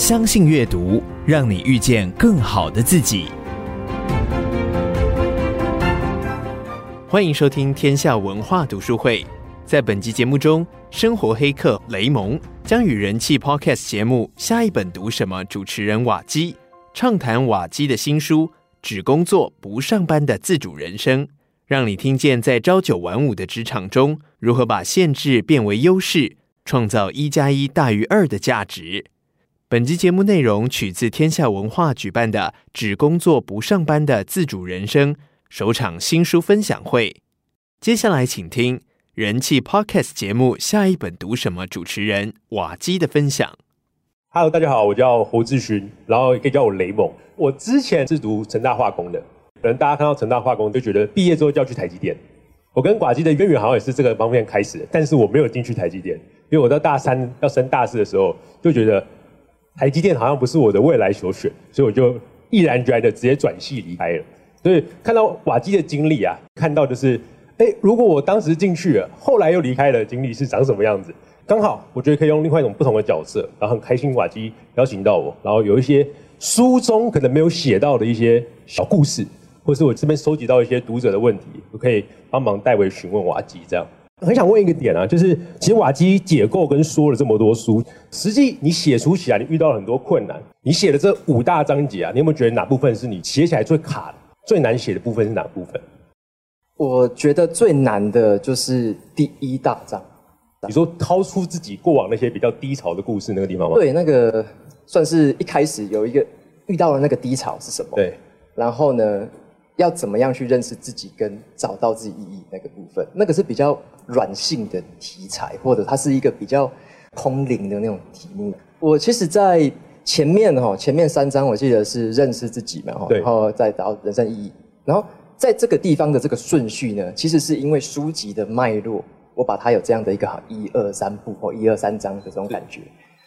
相信阅读，让你遇见更好的自己。欢迎收听天下文化读书会。在本集节目中，生活黑客雷蒙将与人气 Podcast 节目《下一本读什么》主持人瓦基畅谈瓦基的新书《只工作不上班的自主人生》，让你听见在朝九晚五的职场中，如何把限制变为优势。创造一加一大于二的价值。本集节目内容取自天下文化举办的“只工作不上班的自主人生”首场新书分享会。接下来，请听人气 Podcast 节目《下一本读什么》主持人瓦基的分享。Hello，大家好，我叫侯志勋，然后也可以叫我雷蒙。我之前是读成大化工的，可能大家看到成大化工就觉得毕业之后就要去台积电。我跟瓦基的渊源好像也是这个方面开始，但是我没有进去台积电。因为我到大三要升大四的时候，就觉得台积电好像不是我的未来所选，所以我就毅然决然的直接转系离开了。所以看到瓦基的经历啊，看到就是，哎，如果我当时进去了，后来又离开了，经历是长什么样子？刚好我觉得可以用另外一种不同的角色，然后很开心瓦基邀请到我，然后有一些书中可能没有写到的一些小故事，或是我这边收集到一些读者的问题，我可以帮忙代为询问瓦基这样。很想问一个点啊，就是其实瓦基解构跟说了这么多书，实际你写书起来，你遇到了很多困难。你写的这五大章节啊，你有没有觉得哪部分是你写起来最卡的、最难写的部分是哪部分？我觉得最难的就是第一大章。你说掏出自己过往那些比较低潮的故事那个地方吗？对，那个算是一开始有一个遇到了那个低潮是什么？对，然后呢？要怎么样去认识自己跟找到自己意义那个部分，那个是比较软性的题材，或者它是一个比较空灵的那种题目。我其实，在前面哈，前面三章我记得是认识自己嘛，哈，然后再找人生意义。然后在这个地方的这个顺序呢，其实是因为书籍的脉络，我把它有这样的一个一二三步或一二三章的这种感觉。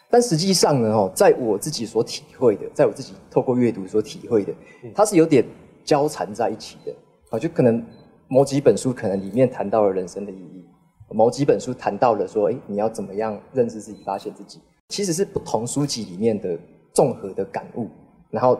但实际上呢，哈，在我自己所体会的，在我自己透过阅读所体会的，它是有点。交缠在一起的啊，就可能某几本书可能里面谈到了人生的意义，某几本书谈到了说，哎，你要怎么样认识自己、发现自己，其实是不同书籍里面的综合的感悟，然后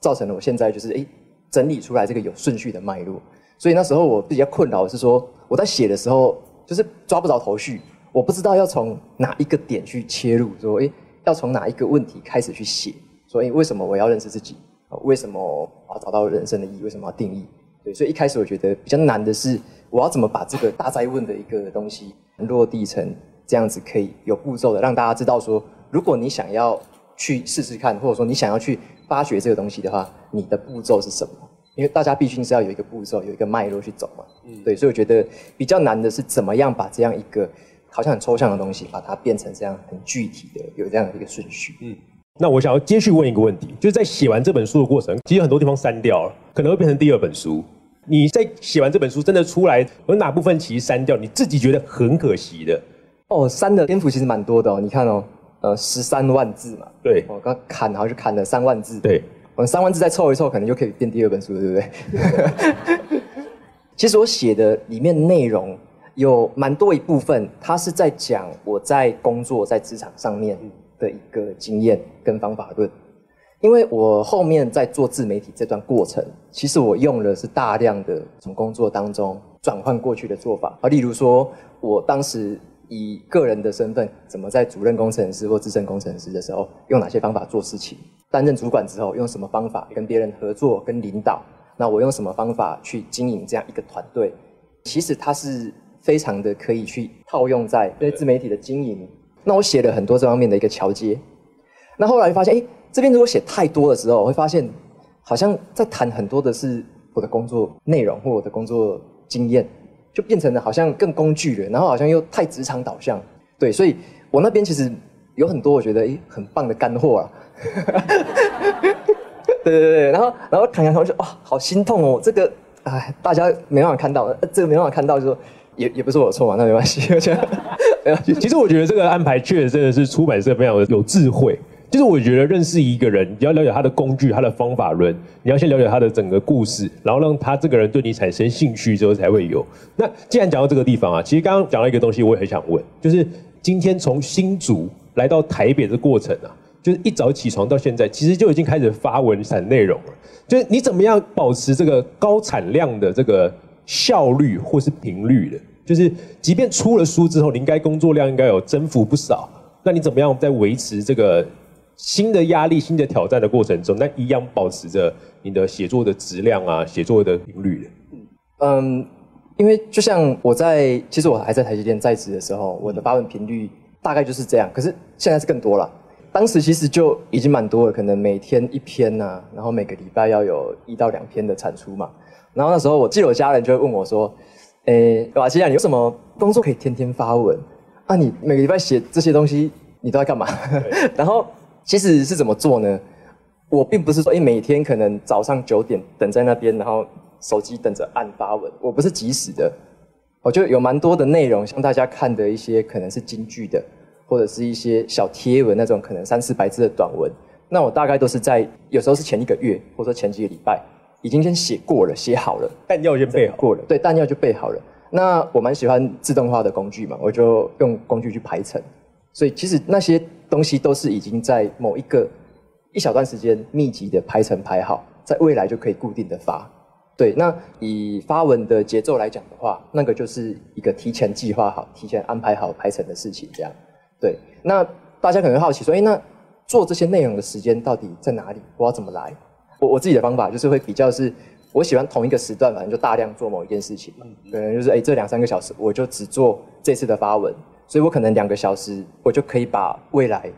造成了我现在就是哎整理出来这个有顺序的脉络。所以那时候我比较困扰的是说，我在写的时候就是抓不着头绪，我不知道要从哪一个点去切入，说哎要从哪一个问题开始去写，所以为什么我要认识自己？为什么我要找到人生的意义？为什么要定义？对，所以一开始我觉得比较难的是，我要怎么把这个大哉问的一个东西落地成这样子，可以有步骤的让大家知道说，如果你想要去试试看，或者说你想要去发掘这个东西的话，你的步骤是什么？因为大家毕竟是要有一个步骤，有一个脉络去走嘛。嗯，对，所以我觉得比较难的是怎么样把这样一个好像很抽象的东西，把它变成这样很具体的，有这样的一个顺序。嗯。那我想要接续问一个问题，就是在写完这本书的过程，其实很多地方删掉了，可能会变成第二本书。你在写完这本书真的出来，有哪部分其实删掉，你自己觉得很可惜的？哦，删的篇幅其实蛮多的哦。你看哦，呃，十三万字嘛。对。我刚砍好像就砍了三万字。对。我三万字再凑一凑，可能就可以变第二本书了，对不对？其实我写的里面内容有蛮多一部分，它是在讲我在工作在职场上面。的一个经验跟方法论，因为我后面在做自媒体这段过程，其实我用的是大量的从工作当中转换过去的做法啊，例如说，我当时以个人的身份，怎么在主任工程师或资深工程师的时候，用哪些方法做事情；担任主管之后，用什么方法跟别人合作跟领导；那我用什么方法去经营这样一个团队？其实它是非常的可以去套用在对自媒体的经营。那我写了很多这方面的一个桥接，那后来发现，哎，这边如果写太多的时候，我会发现好像在谈很多的是我的工作内容或我的工作经验，就变成了好像更工具了，然后好像又太职场导向，对，所以我那边其实有很多我觉得哎很棒的干货啊，对对对，然后然后谈谈谈就哇好心痛哦，这个哎大家没办法看到，这个没办法看到，就说也也不是我的错嘛，那没关系，我觉得。其实我觉得这个安排确实真的是出版社非常的有智慧。就是我觉得认识一个人，你要了解他的工具、他的方法论，你要先了解他的整个故事，然后让他这个人对你产生兴趣之后才会有。那既然讲到这个地方啊，其实刚刚讲到一个东西，我也很想问，就是今天从新竹来到台北的过程啊，就是一早起床到现在，其实就已经开始发文产内容了。就是你怎么样保持这个高产量的这个效率或是频率的？就是即便出了书之后，你应该工作量应该有增幅不少。那你怎么样在维持这个新的压力、新的挑战的过程中，那一样保持着你的写作的质量啊、写作的频率？嗯，因为就像我在，其实我还在台积电在职的时候，我的发文频率大概就是这样。可是现在是更多了。当时其实就已经蛮多了，可能每天一篇呐、然后每个礼拜要有一到两篇的产出嘛。然后那时候我记得我家人就会问我说：“诶，瓦西啊，你有什么工作可以天天发文？啊，你每个礼拜写这些东西，你都在干嘛？” 然后其实是怎么做呢？我并不是说，诶，每天可能早上九点等在那边，然后手机等着按发文。我不是即时的，我就有蛮多的内容，像大家看的一些可能是京剧的。或者是一些小贴文那种，可能三四百字的短文，那我大概都是在有时候是前一个月，或者说前几个礼拜，已经先写过了，写好了，弹药就备好过了，对，弹药就备好了。那我蛮喜欢自动化的工具嘛，我就用工具去排程，所以其实那些东西都是已经在某一个一小段时间密集的排程排好，在未来就可以固定的发。对，那以发文的节奏来讲的话，那个就是一个提前计划好、提前安排好排程的事情，这样。对，那大家可能会好奇说，哎，那做这些内容的时间到底在哪里？我要怎么来？我我自己的方法就是会比较是，我喜欢同一个时段，反正就大量做某一件事情，可能就是哎，这两三个小时我就只做这次的发文，所以我可能两个小时我就可以把未来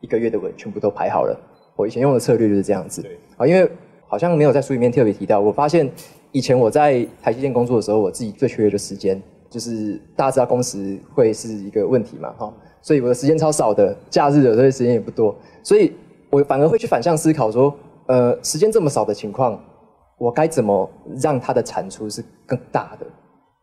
一个月的文全部都排好了。我以前用的策略就是这样子，啊，因为好像没有在书里面特别提到，我发现以前我在台积电工作的时候，我自己最缺的就是时间，就是大家知道工时会是一个问题嘛，哈。所以我的时间超少的，假日的这些时间也不多，所以我反而会去反向思考说，呃，时间这么少的情况，我该怎么让它的产出是更大的？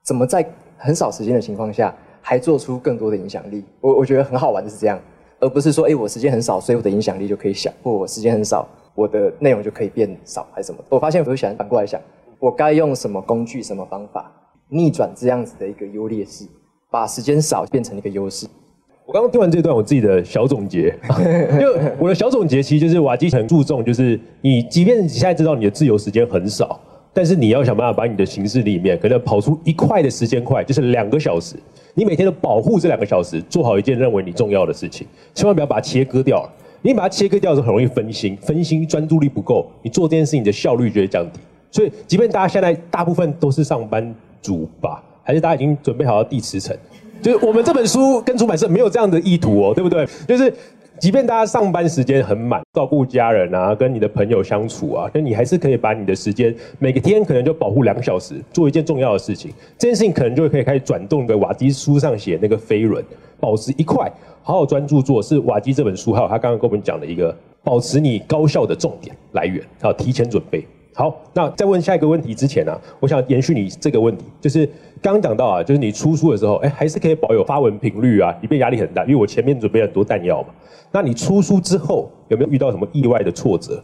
怎么在很少时间的情况下，还做出更多的影响力？我我觉得很好玩的是这样，而不是说，哎，我时间很少，所以我的影响力就可以小，或我时间很少，我的内容就可以变少，还是什么？我发现我会想反过来想，我该用什么工具、什么方法逆转这样子的一个优劣势，把时间少变成一个优势。我刚刚听完这段，我自己的小总结，就我的小总结其实就是瓦基很注重，就是你即便你现在知道你的自由时间很少，但是你要想办法把你的行事里面可能跑出一块的时间块，就是两个小时，你每天都保护这两个小时，做好一件认为你重要的事情，千万不要把它切割掉了。你把它切割掉的时候，很容易分心，分心专注力不够，你做这件事情的效率就会降低。所以，即便大家现在大部分都是上班族吧，还是大家已经准备好要递辞呈。就是我们这本书跟出版社没有这样的意图哦，对不对？就是即便大家上班时间很满，照顾家人啊，跟你的朋友相处啊，那你还是可以把你的时间每个天可能就保护两小时，做一件重要的事情。这件事情可能就可以开始转动的瓦基书上写那个飞轮，保持一块，好好专注做，是瓦基这本书还有他刚刚跟我们讲的一个保持你高效的重点来源，好，提前准备。好，那在问下一个问题之前呢、啊，我想延续你这个问题，就是刚刚讲到啊，就是你出书的时候，哎，还是可以保有发文频率啊，里面压力很大，因为我前面准备很多弹药嘛。那你出书之后有没有遇到什么意外的挫折？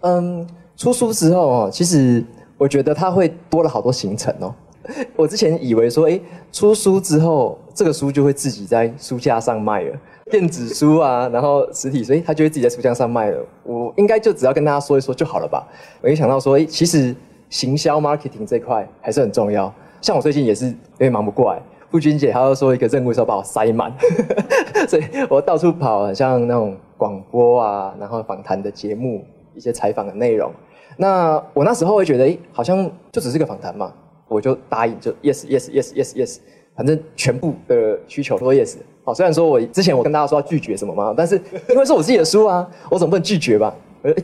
嗯，出书之后哦，其实我觉得它会多了好多行程哦。我之前以为说，哎，出书之后这个书就会自己在书架上卖了。电子书啊，然后实体，所以他就会自己在书架上卖了。我应该就只要跟大家说一说就好了吧？我一想到说，哎，其实行销 marketing 这块还是很重要。像我最近也是有点忙不过来，傅君姐她要说一个任务的时候把我塞满，所以我到处跑，像那种广播啊，然后访谈的节目，一些采访的内容。那我那时候会觉得，哎，好像就只是个访谈嘛，我就答应，就 yes yes yes yes yes，反正全部的需求都 yes。好，虽然说我之前我跟大家说要拒绝什么嘛，但是因为是我自己的书啊，我总不能拒绝吧？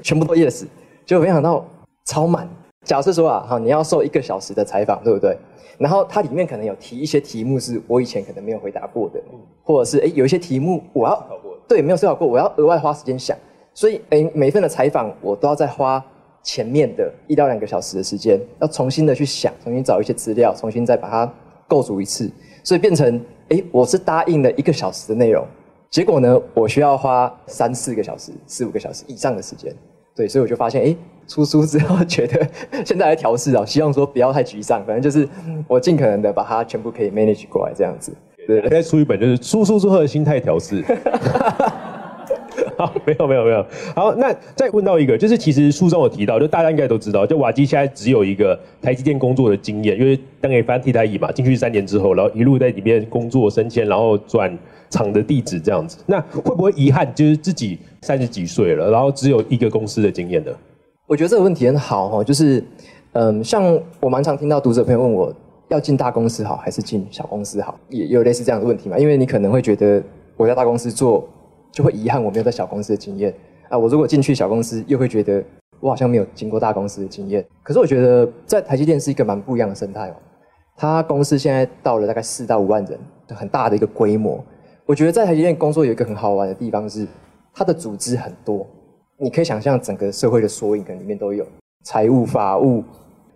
全部都 yes，结果没想到超满。假设说啊，好，你要受一个小时的采访，对不对？然后它里面可能有提一些题目是我以前可能没有回答过的，或者是诶有一些题目我要对没有思考过，我要额外花时间想，所以诶每一份的采访我都要再花前面的一到两个小时的时间，要重新的去想，重新找一些资料，重新再把它构筑一次，所以变成。哎，我是答应了一个小时的内容，结果呢，我需要花三四个小时、四五个小时以上的时间。对，所以我就发现，哎，出书之后觉得 现在来调试啊，希望说不要太沮丧，反正就是我尽可能的把它全部可以 manage 过来这样子。对，再出一本就是出书之后的心态调试。好，没有没有没有。好，那再问到一个，就是其实书中有提到，就大家应该都知道，就瓦基现在只有一个台积电工作的经验，因为当年翻替代役嘛，进去三年之后，然后一路在里面工作升迁，然后转厂的地址这样子。那会不会遗憾，就是自己三十几岁了，然后只有一个公司的经验呢？我觉得这个问题很好哈，就是嗯，像我蛮常听到读者朋友问我，要进大公司好还是进小公司好，也有类似这样的问题嘛？因为你可能会觉得我在大公司做。就会遗憾我没有在小公司的经验啊！我如果进去小公司，又会觉得我好像没有经过大公司的经验。可是我觉得在台积电是一个蛮不一样的生态哦。它公司现在到了大概四到五万人，很大的一个规模。我觉得在台积电工作有一个很好玩的地方是，它的组织很多，你可以想象整个社会的缩影可能里面都有财务、法务，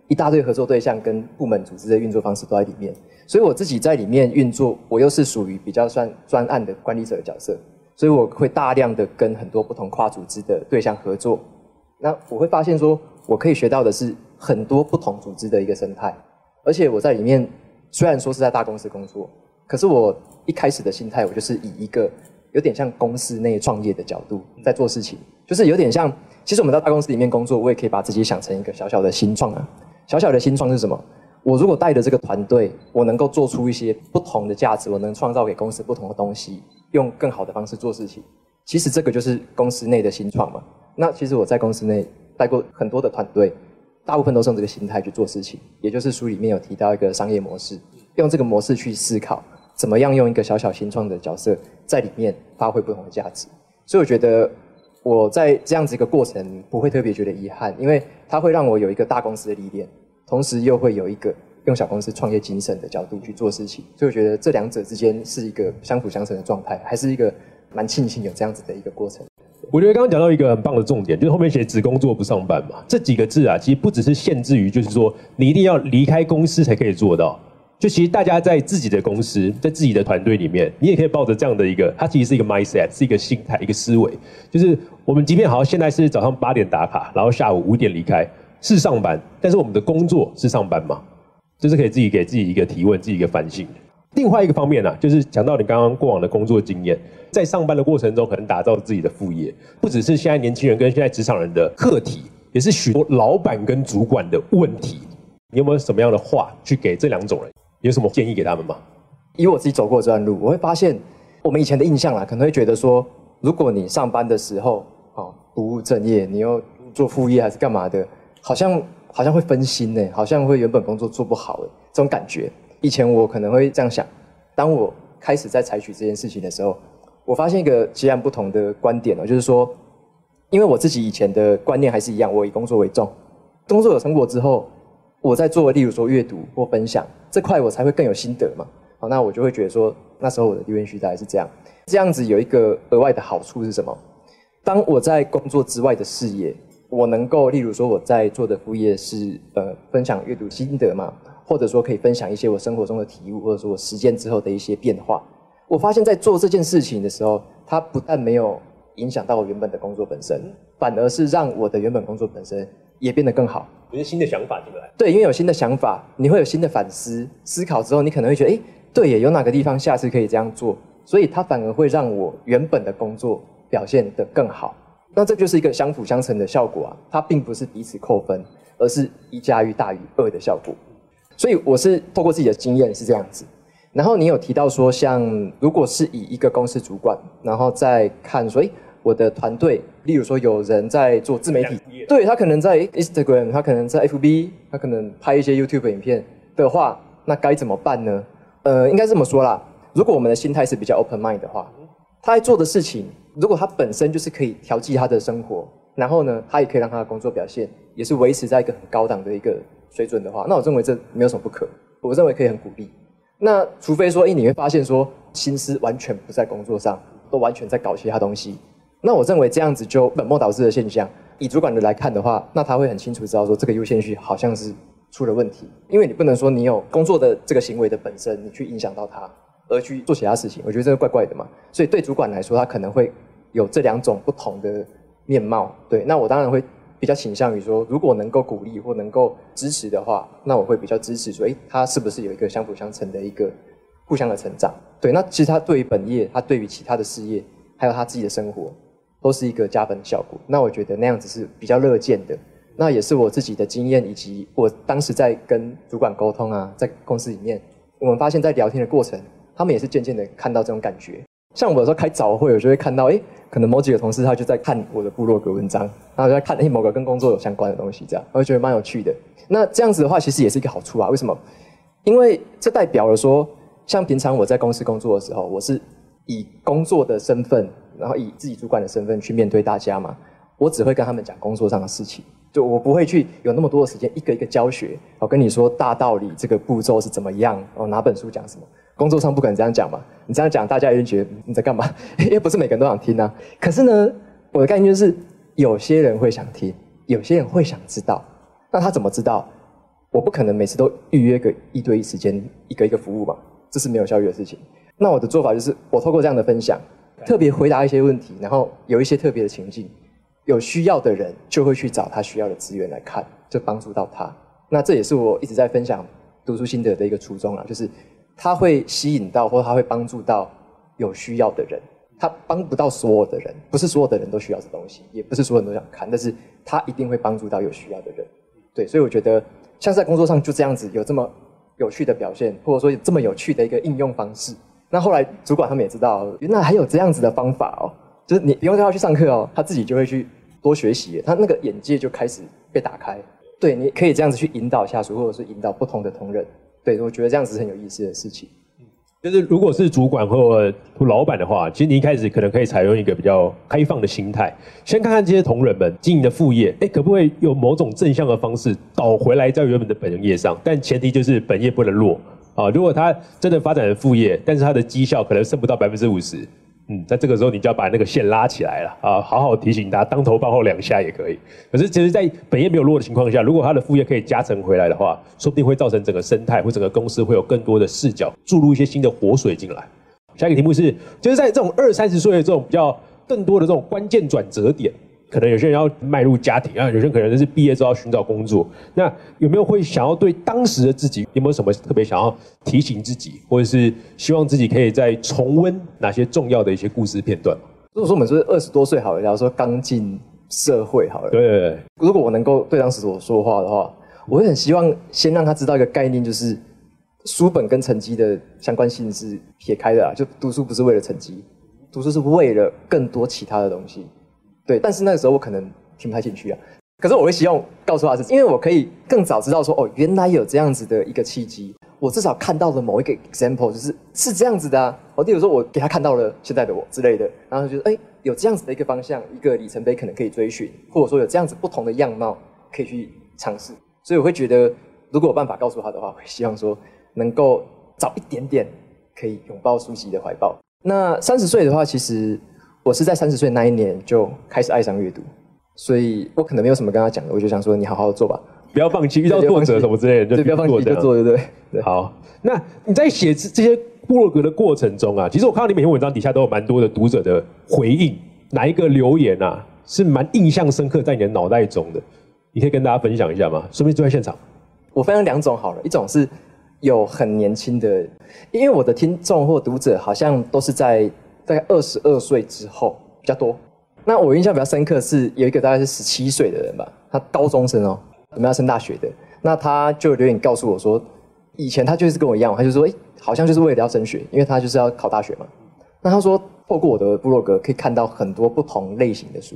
一大堆合作对象跟部门组织的运作方式都在里面。所以我自己在里面运作，我又是属于比较算专案的管理者的角色。所以我会大量的跟很多不同跨组织的对象合作，那我会发现说，我可以学到的是很多不同组织的一个生态，而且我在里面虽然说是在大公司工作，可是我一开始的心态，我就是以一个有点像公司内创业的角度在做事情，就是有点像，其实我们到大公司里面工作，我也可以把自己想成一个小小的新创啊，小小的新创是什么？我如果带着这个团队，我能够做出一些不同的价值，我能创造给公司不同的东西，用更好的方式做事情。其实这个就是公司内的新创嘛。那其实我在公司内带过很多的团队，大部分都是用这个心态去做事情。也就是书里面有提到一个商业模式，用这个模式去思考，怎么样用一个小小新创的角色在里面发挥不同的价值。所以我觉得我在这样子一个过程不会特别觉得遗憾，因为它会让我有一个大公司的历练。同时又会有一个用小公司创业精神的角度去做事情，所以我觉得这两者之间是一个相辅相成的状态，还是一个蛮庆幸有这样子的一个过程。我觉得刚刚讲到一个很棒的重点，就是后面写只工作不上班嘛，这几个字啊，其实不只是限制于就是说你一定要离开公司才可以做到，就其实大家在自己的公司，在自己的团队里面，你也可以抱着这样的一个，它其实是一个 mindset，是一个心态，一个思维，就是我们即便好像现在是早上八点打卡，然后下午五点离开。是上班，但是我们的工作是上班吗？这是可以自己给自己一个提问，自己一个反省。另外一个方面呢、就是讲到你刚刚过往的工作经验，在上班的过程中，可能打造自己的副业，不只是现在年轻人跟现在职场人的课题，也是许多老板跟主管的问题。你有没有什么样的话去给这两种人？有什么建议给他们吗？以我自己走过这段路，我会发现，我们以前的印象啊，可能会觉得说，如果你上班的时候啊不务正业，你又做副业还是干嘛的？好像好像会分心呢，好像会原本工作做不好的这种感觉。以前我可能会这样想，当我开始在采取这件事情的时候，我发现一个截然不同的观点哦，就是说，因为我自己以前的观念还是一样，我以工作为重，工作有成果之后，我在做，例如说阅读或分享这块，我才会更有心得嘛。好，那我就会觉得说，那时候我的留言区大概是这样，这样子有一个额外的好处是什么？当我在工作之外的事业。我能够，例如说我在做的副业是呃分享阅读心得嘛，或者说可以分享一些我生活中的体悟，或者说我实践之后的一些变化。我发现，在做这件事情的时候，它不但没有影响到我原本的工作本身，反而是让我的原本工作本身也变得更好。有些新的想法进来。对，因为有新的想法，你会有新的反思、思考之后，你可能会觉得，哎，对耶，有哪个地方下次可以这样做，所以它反而会让我原本的工作表现得更好。那这就是一个相辅相成的效果啊，它并不是彼此扣分，而是一加一大于二的效果。所以我是透过自己的经验是这样子。然后你有提到说，像如果是以一个公司主管，然后再看说，诶，我的团队，例如说有人在做自媒体，对，他可能在 Instagram，他可能在 FB，他可能拍一些 YouTube 影片的话，那该怎么办呢？呃，应该这么说啦，如果我们的心态是比较 open mind 的话，他在做的事情。如果他本身就是可以调剂他的生活，然后呢，他也可以让他的工作表现也是维持在一个很高档的一个水准的话，那我认为这没有什么不可，我认为可以很鼓励。那除非说，哎，你会发现说心思完全不在工作上，都完全在搞其他东西，那我认为这样子就本末倒置的现象。以主管的来看的话，那他会很清楚知道说这个优先序好像是出了问题，因为你不能说你有工作的这个行为的本身，你去影响到他。而去做其他事情，我觉得这个怪怪的嘛。所以对主管来说，他可能会有这两种不同的面貌。对，那我当然会比较倾向于说，如果能够鼓励或能够支持的话，那我会比较支持说，诶，他是不是有一个相辅相成的一个互相的成长？对，那其实他对于本业，他对于其他的事业，还有他自己的生活，都是一个加分效果。那我觉得那样子是比较乐见的。那也是我自己的经验，以及我当时在跟主管沟通啊，在公司里面，我们发现，在聊天的过程，他们也是渐渐的看到这种感觉。像我有时候开早会，我就会看到，哎，可能某几个同事他就在看我的部落格文章，然后就在看，哎，某个跟工作有相关的东西，这样，我就觉得蛮有趣的。那这样子的话，其实也是一个好处啊。为什么？因为这代表了说，像平常我在公司工作的时候，我是以工作的身份，然后以自己主管的身份去面对大家嘛，我只会跟他们讲工作上的事情。就我不会去有那么多的时间一个一个教学，我跟你说大道理，这个步骤是怎么样，哦，哪本书讲什么？工作上不可能这样讲嘛，你这样讲大家一定觉得你在干嘛？因为不是每个人都想听啊。可是呢，我的概念就是有些人会想听，有些人会想知道。那他怎么知道？我不可能每次都预约个一对一时间，一个一个服务嘛，这是没有效率的事情。那我的做法就是，我透过这样的分享，特别回答一些问题，然后有一些特别的情境。有需要的人就会去找他需要的资源来看，就帮助到他。那这也是我一直在分享读书心得的一个初衷啊，就是他会吸引到或他会帮助到有需要的人。他帮不到所有的人，不是所有的人都需要这东西，也不是所有人都想看，但是他一定会帮助到有需要的人。对，所以我觉得像是在工作上就这样子有这么有趣的表现，或者说有这么有趣的一个应用方式。那后来主管他们也知道，原来还有这样子的方法哦。就是你不用叫他去上课哦，他自己就会去多学习，他那个眼界就开始被打开。对，你可以这样子去引导下属，或者是引导不同的同仁。对，我觉得这样子是很有意思的事情。就是如果是主管或老板的话，其实你一开始可能可以采用一个比较开放的心态，先看看这些同仁们经营的副业，哎，可不可以有某种正向的方式倒回来在原本的本业上？但前提就是本业不能弱啊。如果他真的发展了副业，但是他的绩效可能剩不到百分之五十。嗯，在这个时候你就要把那个线拉起来了啊，好好提醒他，当头棒后两下也可以。可是其实，在本业没有落的情况下，如果他的副业可以加成回来的话，说不定会造成整个生态或整个公司会有更多的视角，注入一些新的活水进来。下一个题目是，就是在这种二三十岁的这种比较更多的这种关键转折点。可能有些人要迈入家庭啊，有些人可能是毕业之后要寻找工作。那有没有会想要对当时的自己有没有什么特别想要提醒自己，或者是希望自己可以再重温哪些重要的一些故事片段？如果说我们是二十多岁好了，假如说刚进社会好了，对，对，对。如果我能够对当时我说话的话，我会很希望先让他知道一个概念，就是书本跟成绩的相关性是撇开的啊，就读书不是为了成绩，读书是为了更多其他的东西。对，但是那个时候我可能听不太进去啊。可是我会希望告诉他是，因为我可以更早知道说，哦，原来有这样子的一个契机。我至少看到了某一个 example，就是是这样子的啊。哦，例如说我给他看到了现在的我之类的，然后就觉得，哎，有这样子的一个方向，一个里程碑可能可以追寻，或者说有这样子不同的样貌可以去尝试。所以我会觉得，如果有办法告诉他的话，会希望说能够早一点点可以拥抱书籍的怀抱。那三十岁的话，其实。我是在三十岁那一年就开始爱上阅读，所以我可能没有什么跟他讲的，我就想说你好好做吧，不要放弃，遇到挫折什么之类的，就，不要放弃就做，对不对？对。好，那你在写这些部落格的过程中啊，其实我看到你每篇文章底下都有蛮多的读者的回应，哪一个留言啊是蛮印象深刻在你的脑袋中的？你可以跟大家分享一下吗？顺便坐在现场。我分享两种好了，一种是有很年轻的，因为我的听众或读者好像都是在。大概二十二岁之后比较多。那我印象比较深刻是有一个大概是十七岁的人吧，他高中生哦，准备要升大学的。那他就有点告诉我说，以前他就是跟我一样，他就说，哎，好像就是为了要升学，因为他就是要考大学嘛。那他说，透过我的部落格可以看到很多不同类型的书，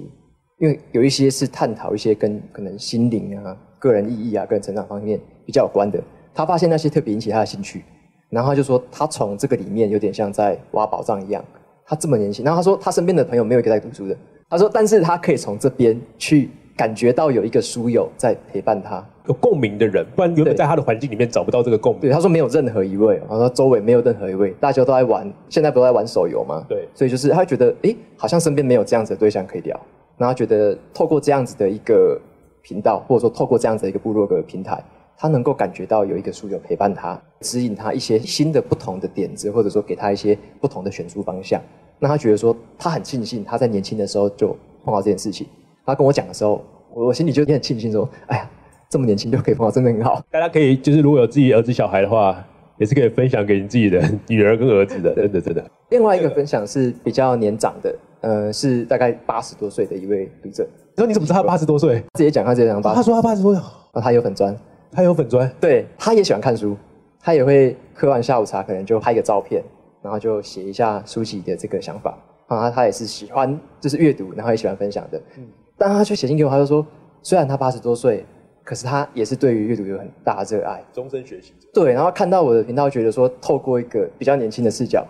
因为有一些是探讨一些跟可能心灵啊、个人意义啊、个人成长方面比较有关的。他发现那些特别引起他的兴趣，然后他就说，他从这个里面有点像在挖宝藏一样。他这么年轻，然后他说他身边的朋友没有一个在读书的。他说，但是他可以从这边去感觉到有一个书友在陪伴他，有共鸣的人，不然原本在他的环境里面找不到这个共鸣。对，他说没有任何一位，他说周围没有任何一位，大家都在玩，现在不都在玩手游吗？对，所以就是他觉得，诶，好像身边没有这样子的对象可以聊，然后觉得透过这样子的一个频道，或者说透过这样子的一个部落格平台。他能够感觉到有一个书友陪伴他，指引他一些新的不同的点子，或者说给他一些不同的选书方向。那他觉得说，他很庆幸他在年轻的时候就碰到这件事情。他跟我讲的时候，我心里就也很庆幸说，哎呀，这么年轻就可以碰到，真的很好。大家可以就是如果有自己儿子小孩的话，也是可以分享给你自己的女儿跟儿子的，真的真的。另外一个分享是比较年长的，呃，是大概八十多岁的一位读者。你说你怎么知道他八十多岁？直接讲他直接讲八。他说他八十多岁，啊，他有粉专，他有粉砖，对，他也喜欢看书，他也会喝完下午茶，可能就拍个照片，然后就写一下书籍的这个想法。啊，他也是喜欢就是阅读，然后也喜欢分享的。嗯，但他却写信给我，他就说，虽然他八十多岁，可是他也是对于阅读有很大的热爱，终身学习者。对，然后看到我的频道，觉得说透过一个比较年轻的视角，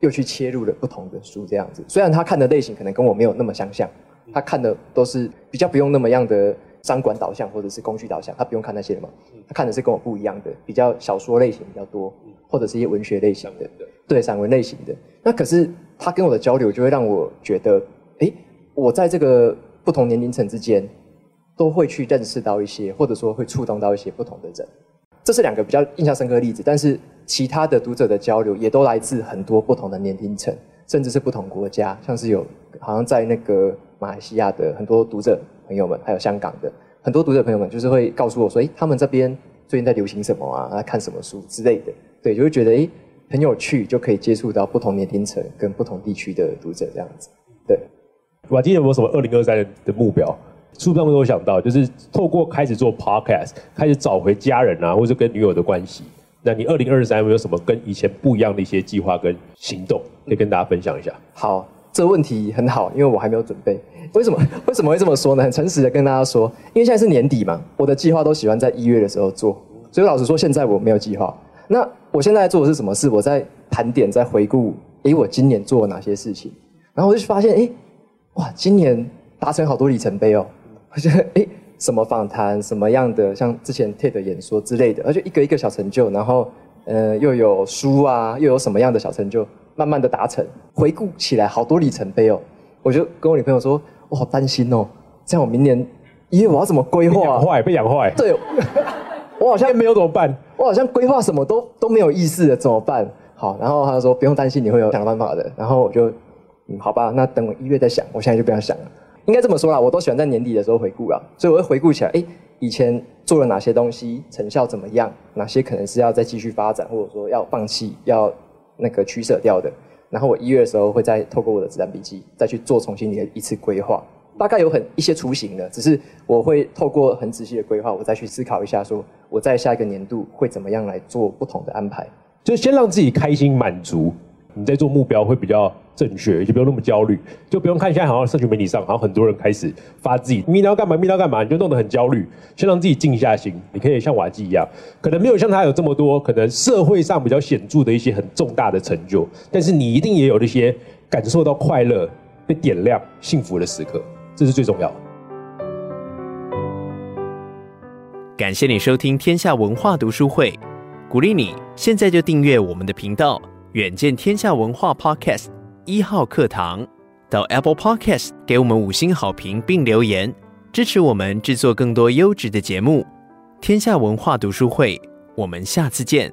又去切入了不同的书这样子。虽然他看的类型可能跟我没有那么相像，他看的都是比较不用那么样的商管导向或者是工具导向，他不用看那些了嘛。他看的是跟我不一样的，比较小说类型比较多，或者是一些文学类型的，对，散文类型的。那可是他跟我的交流，就会让我觉得，哎，我在这个不同年龄层之间。都会去认识到一些，或者说会触动到一些不同的人，这是两个比较印象深刻的例子。但是其他的读者的交流也都来自很多不同的年龄层，甚至是不同国家，像是有好像在那个马来西亚的很多读者朋友们，还有香港的很多读者朋友们，就是会告诉我说，哎，他们这边最近在流行什么啊，在看什么书之类的。对，就会觉得哎很有趣，就可以接触到不同年龄层跟不同地区的读者这样子。对，今天有没有什么二零二三的目标？书上面都有想到，就是透过开始做 podcast，开始找回家人啊，或者跟女友的关系。那你二零二三有没有什么跟以前不一样的一些计划跟行动，可以跟大家分享一下？好，这个问题很好，因为我还没有准备。为什么？为什么会这么说呢？很诚实的跟大家说，因为现在是年底嘛，我的计划都喜欢在一月的时候做。所以老实说，现在我没有计划。那我现在做的是什么事？我在盘点，在回顾，诶，我今年做了哪些事情？然后我就发现，诶，哇，今年达成好多里程碑哦。我觉得诶，什么访谈，什么样的，像之前 TED 演说之类的，而且一个一个小成就，然后呃又有书啊，又有什么样的小成就，慢慢的达成，回顾起来好多里程碑哦。我就跟我女朋友说，我好担心哦，这样我明年一月我要怎么规划？养坏被养坏。对，我好像没有怎么办？我好像规划什么都都没有意思的，怎么办？好，然后他说不用担心，你会有想办法的。然后我就嗯，好吧，那等我一月再想，我现在就不要想了。应该这么说啦，我都喜欢在年底的时候回顾啦，所以我会回顾起来，哎，以前做了哪些东西，成效怎么样，哪些可能是要再继续发展，或者说要放弃、要那个取舍掉的。然后我一月的时候会再透过我的子弹笔记，再去做重新的一次规划，大概有很一些雏形的，只是我会透过很仔细的规划，我再去思考一下，说我在下一个年度会怎么样来做不同的安排，就先让自己开心满足。你在做目标会比较正确，就不用那么焦虑，就不用看现在好像社群媒体上，好像很多人开始发自己，明天要干嘛，明天要干嘛，你就弄得很焦虑。先让自己静下心，你可以像瓦基一样，可能没有像他有这么多，可能社会上比较显著的一些很重大的成就，但是你一定也有那些感受到快乐、被点亮、幸福的时刻，这是最重要的。感谢你收听天下文化读书会，鼓励你现在就订阅我们的频道。远见天下文化 Podcast 一号课堂，到 Apple Podcast 给我们五星好评并留言，支持我们制作更多优质的节目。天下文化读书会，我们下次见。